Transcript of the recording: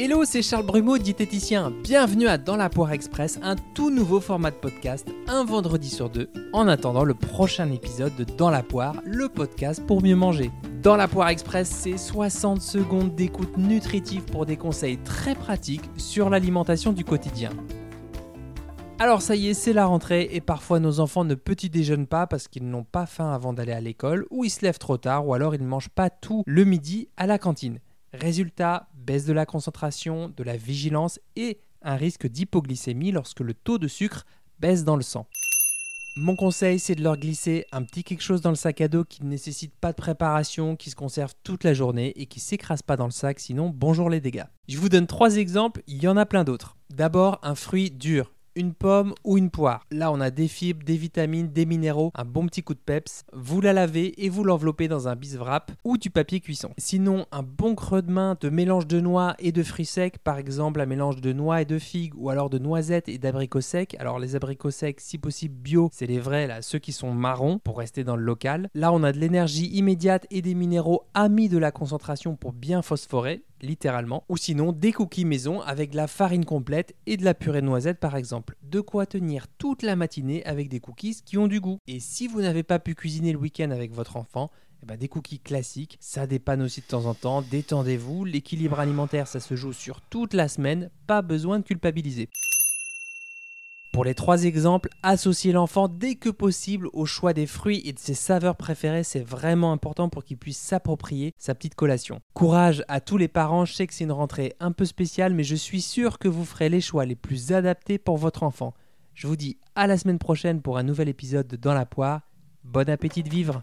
Hello, c'est Charles Brumeau, diététicien. Bienvenue à Dans la Poire Express, un tout nouveau format de podcast, un vendredi sur deux, en attendant le prochain épisode de Dans la Poire, le podcast pour mieux manger. Dans la Poire Express, c'est 60 secondes d'écoute nutritive pour des conseils très pratiques sur l'alimentation du quotidien. Alors ça y est, c'est la rentrée et parfois nos enfants ne petit déjeunent pas parce qu'ils n'ont pas faim avant d'aller à l'école, ou ils se lèvent trop tard, ou alors ils ne mangent pas tout le midi à la cantine. Résultat, baisse de la concentration, de la vigilance et un risque d'hypoglycémie lorsque le taux de sucre baisse dans le sang. Mon conseil, c'est de leur glisser un petit quelque chose dans le sac à dos qui ne nécessite pas de préparation, qui se conserve toute la journée et qui s'écrase pas dans le sac, sinon bonjour les dégâts. Je vous donne trois exemples, il y en a plein d'autres. D'abord, un fruit dur, une pomme ou une poire. Là, on a des fibres, des vitamines, des minéraux, un bon petit coup de peps. Vous la lavez et vous l'enveloppez dans un biswrap ou du papier cuisson. Sinon, un bon creux de main de mélange de noix et de fruits secs, par exemple un mélange de noix et de figues ou alors de noisettes et d'abricots secs. Alors les abricots secs, si possible bio, c'est les vrais là, ceux qui sont marrons pour rester dans le local. Là, on a de l'énergie immédiate et des minéraux amis de la concentration pour bien phosphorer littéralement, ou sinon des cookies maison avec de la farine complète et de la purée de noisettes par exemple. De quoi tenir toute la matinée avec des cookies qui ont du goût. Et si vous n'avez pas pu cuisiner le week-end avec votre enfant, eh ben des cookies classiques, ça dépanne aussi de temps en temps, détendez-vous, l'équilibre alimentaire ça se joue sur toute la semaine, pas besoin de culpabiliser. Pour les trois exemples, associer l'enfant dès que possible au choix des fruits et de ses saveurs préférées, c'est vraiment important pour qu'il puisse s'approprier sa petite collation. Courage à tous les parents, je sais que c'est une rentrée un peu spéciale, mais je suis sûr que vous ferez les choix les plus adaptés pour votre enfant. Je vous dis à la semaine prochaine pour un nouvel épisode de Dans la poire. Bon appétit de vivre